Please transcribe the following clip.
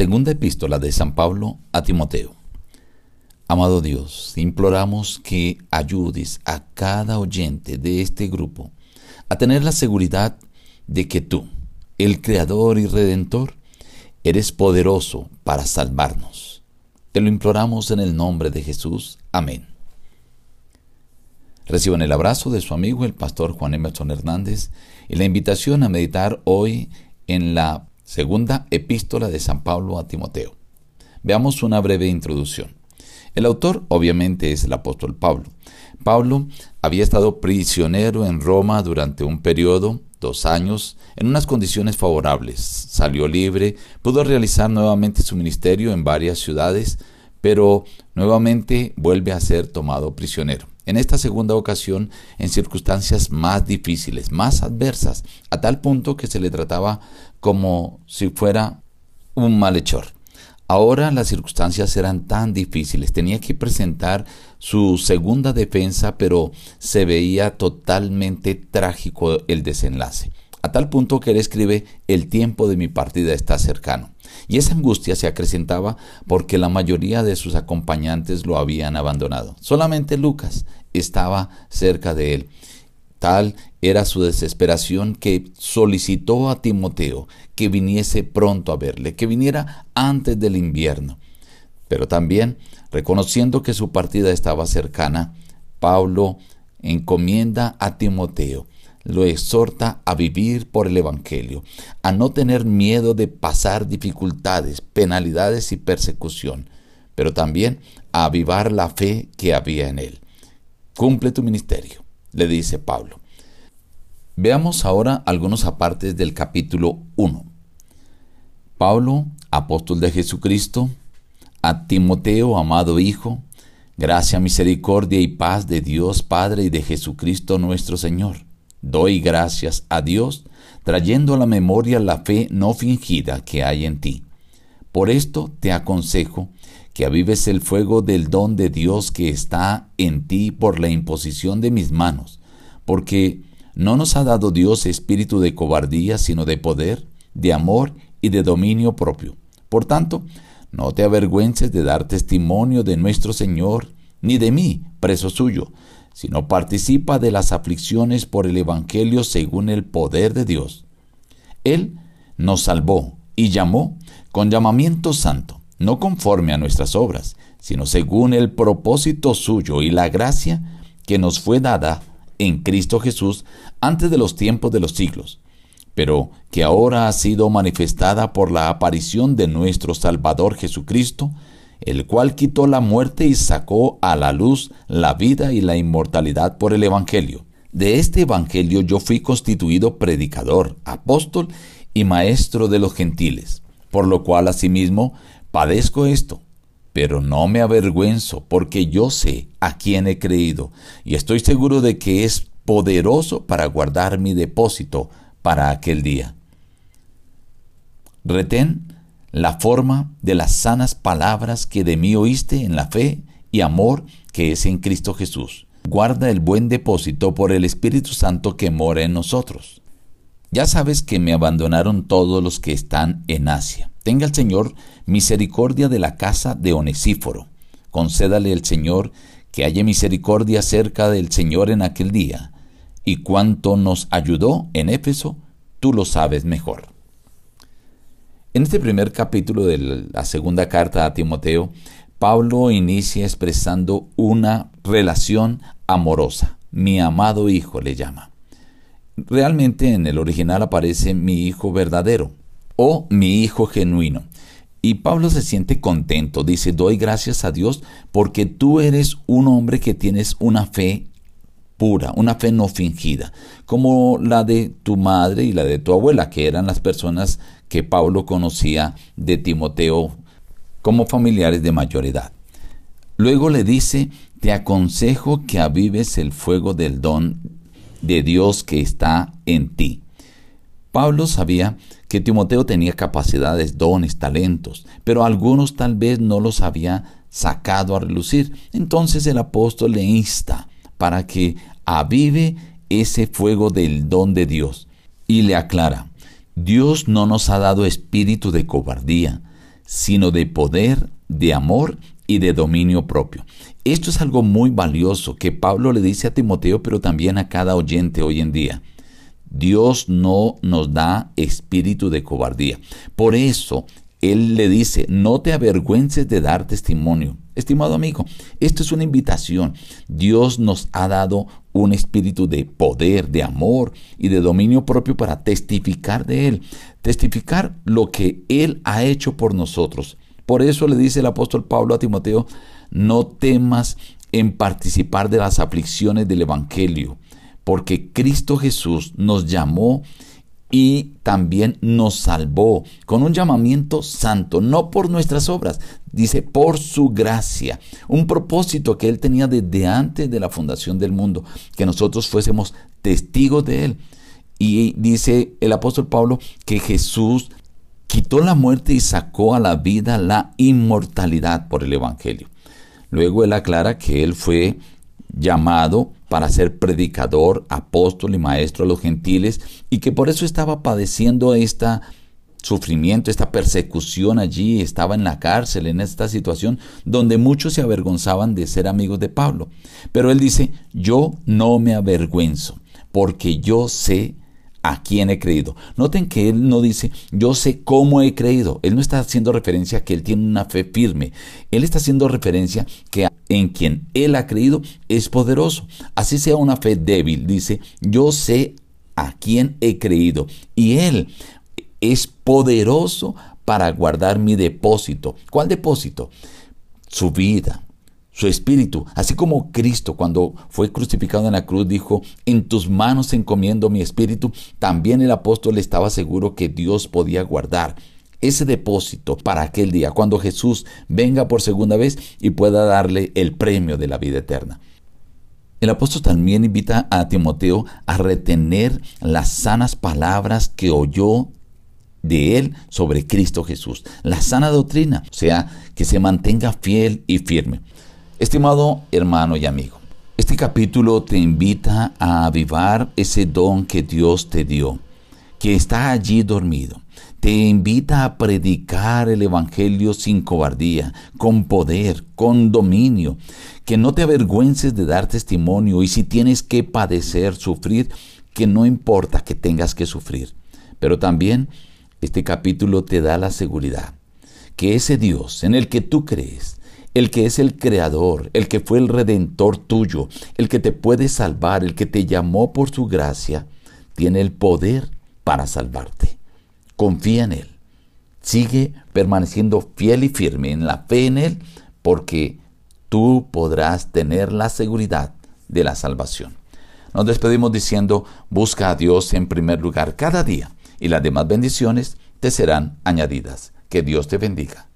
Segunda epístola de San Pablo a Timoteo. Amado Dios, imploramos que ayudes a cada oyente de este grupo a tener la seguridad de que tú, el Creador y Redentor, eres poderoso para salvarnos. Te lo imploramos en el nombre de Jesús. Amén. Reciban el abrazo de su amigo el pastor Juan Emerson Hernández y la invitación a meditar hoy en la Segunda epístola de San Pablo a Timoteo. Veamos una breve introducción. El autor obviamente es el apóstol Pablo. Pablo había estado prisionero en Roma durante un periodo, dos años, en unas condiciones favorables. Salió libre, pudo realizar nuevamente su ministerio en varias ciudades, pero nuevamente vuelve a ser tomado prisionero en esta segunda ocasión en circunstancias más difíciles, más adversas, a tal punto que se le trataba como si fuera un malhechor. Ahora las circunstancias eran tan difíciles, tenía que presentar su segunda defensa, pero se veía totalmente trágico el desenlace, a tal punto que él escribe, el tiempo de mi partida está cercano. Y esa angustia se acrecentaba porque la mayoría de sus acompañantes lo habían abandonado. Solamente Lucas estaba cerca de él. Tal era su desesperación que solicitó a Timoteo que viniese pronto a verle, que viniera antes del invierno. Pero también, reconociendo que su partida estaba cercana, Pablo encomienda a Timoteo lo exhorta a vivir por el Evangelio, a no tener miedo de pasar dificultades, penalidades y persecución, pero también a avivar la fe que había en él. Cumple tu ministerio, le dice Pablo. Veamos ahora algunos apartes del capítulo 1. Pablo, apóstol de Jesucristo, a Timoteo, amado Hijo, gracia, misericordia y paz de Dios Padre y de Jesucristo nuestro Señor Doy gracias a Dios, trayendo a la memoria la fe no fingida que hay en ti. Por esto te aconsejo que avives el fuego del don de Dios que está en ti por la imposición de mis manos, porque no nos ha dado Dios espíritu de cobardía, sino de poder, de amor y de dominio propio. Por tanto, no te avergüences de dar testimonio de nuestro Señor, ni de mí, preso suyo, sino participa de las aflicciones por el Evangelio según el poder de Dios. Él nos salvó y llamó con llamamiento santo, no conforme a nuestras obras, sino según el propósito suyo y la gracia que nos fue dada en Cristo Jesús antes de los tiempos de los siglos, pero que ahora ha sido manifestada por la aparición de nuestro Salvador Jesucristo, el cual quitó la muerte y sacó a la luz la vida y la inmortalidad por el Evangelio. De este Evangelio yo fui constituido predicador, apóstol y maestro de los gentiles, por lo cual asimismo padezco esto, pero no me avergüenzo, porque yo sé a quién he creído, y estoy seguro de que es poderoso para guardar mi depósito para aquel día. Retén la forma de las sanas palabras que de mí oíste en la fe y amor que es en Cristo Jesús. Guarda el buen depósito por el Espíritu Santo que mora en nosotros. Ya sabes que me abandonaron todos los que están en Asia. Tenga el Señor misericordia de la casa de Onesíforo. Concédale el Señor que haya misericordia cerca del Señor en aquel día. Y cuanto nos ayudó en Éfeso, tú lo sabes mejor. En este primer capítulo de la segunda carta a Timoteo, Pablo inicia expresando una relación amorosa. Mi amado hijo le llama. Realmente en el original aparece mi hijo verdadero o mi hijo genuino. Y Pablo se siente contento, dice, doy gracias a Dios porque tú eres un hombre que tienes una fe pura, una fe no fingida, como la de tu madre y la de tu abuela, que eran las personas que Pablo conocía de Timoteo como familiares de mayor edad. Luego le dice, te aconsejo que avives el fuego del don de Dios que está en ti. Pablo sabía que Timoteo tenía capacidades, dones, talentos, pero algunos tal vez no los había sacado a relucir. Entonces el apóstol le insta para que avive ese fuego del don de Dios y le aclara, Dios no nos ha dado espíritu de cobardía, sino de poder, de amor y de dominio propio. Esto es algo muy valioso que Pablo le dice a Timoteo, pero también a cada oyente hoy en día. Dios no nos da espíritu de cobardía. Por eso Él le dice, no te avergüences de dar testimonio. Estimado amigo, esto es una invitación. Dios nos ha dado un espíritu de poder, de amor y de dominio propio para testificar de Él. Testificar lo que Él ha hecho por nosotros. Por eso le dice el apóstol Pablo a Timoteo, no temas en participar de las aflicciones del Evangelio porque Cristo Jesús nos llamó y también nos salvó con un llamamiento santo, no por nuestras obras, dice por su gracia, un propósito que Él tenía desde antes de la fundación del mundo, que nosotros fuésemos testigos de Él. Y dice el apóstol Pablo que Jesús quitó la muerte y sacó a la vida la inmortalidad por el Evangelio. Luego él aclara que Él fue llamado para ser predicador, apóstol y maestro a los gentiles y que por eso estaba padeciendo este sufrimiento, esta persecución allí, estaba en la cárcel, en esta situación donde muchos se avergonzaban de ser amigos de Pablo. Pero él dice, yo no me avergüenzo, porque yo sé a quién he creído. Noten que él no dice, yo sé cómo he creído. Él no está haciendo referencia a que él tiene una fe firme. Él está haciendo referencia que en quien él ha creído es poderoso. Así sea una fe débil, dice, yo sé a quién he creído. Y él es poderoso para guardar mi depósito. ¿Cuál depósito? Su vida, su espíritu, así como Cristo cuando fue crucificado en la cruz dijo, en tus manos encomiendo mi espíritu, también el apóstol estaba seguro que Dios podía guardar ese depósito para aquel día, cuando Jesús venga por segunda vez y pueda darle el premio de la vida eterna. El apóstol también invita a Timoteo a retener las sanas palabras que oyó de él sobre Cristo Jesús, la sana doctrina, o sea, que se mantenga fiel y firme. Estimado hermano y amigo, este capítulo te invita a avivar ese don que Dios te dio, que está allí dormido. Te invita a predicar el Evangelio sin cobardía, con poder, con dominio, que no te avergüences de dar testimonio y si tienes que padecer, sufrir, que no importa que tengas que sufrir. Pero también este capítulo te da la seguridad que ese Dios en el que tú crees, el que es el creador, el que fue el redentor tuyo, el que te puede salvar, el que te llamó por su gracia, tiene el poder para salvarte. Confía en Él. Sigue permaneciendo fiel y firme en la fe en Él, porque tú podrás tener la seguridad de la salvación. Nos despedimos diciendo, busca a Dios en primer lugar cada día y las demás bendiciones te serán añadidas. Que Dios te bendiga.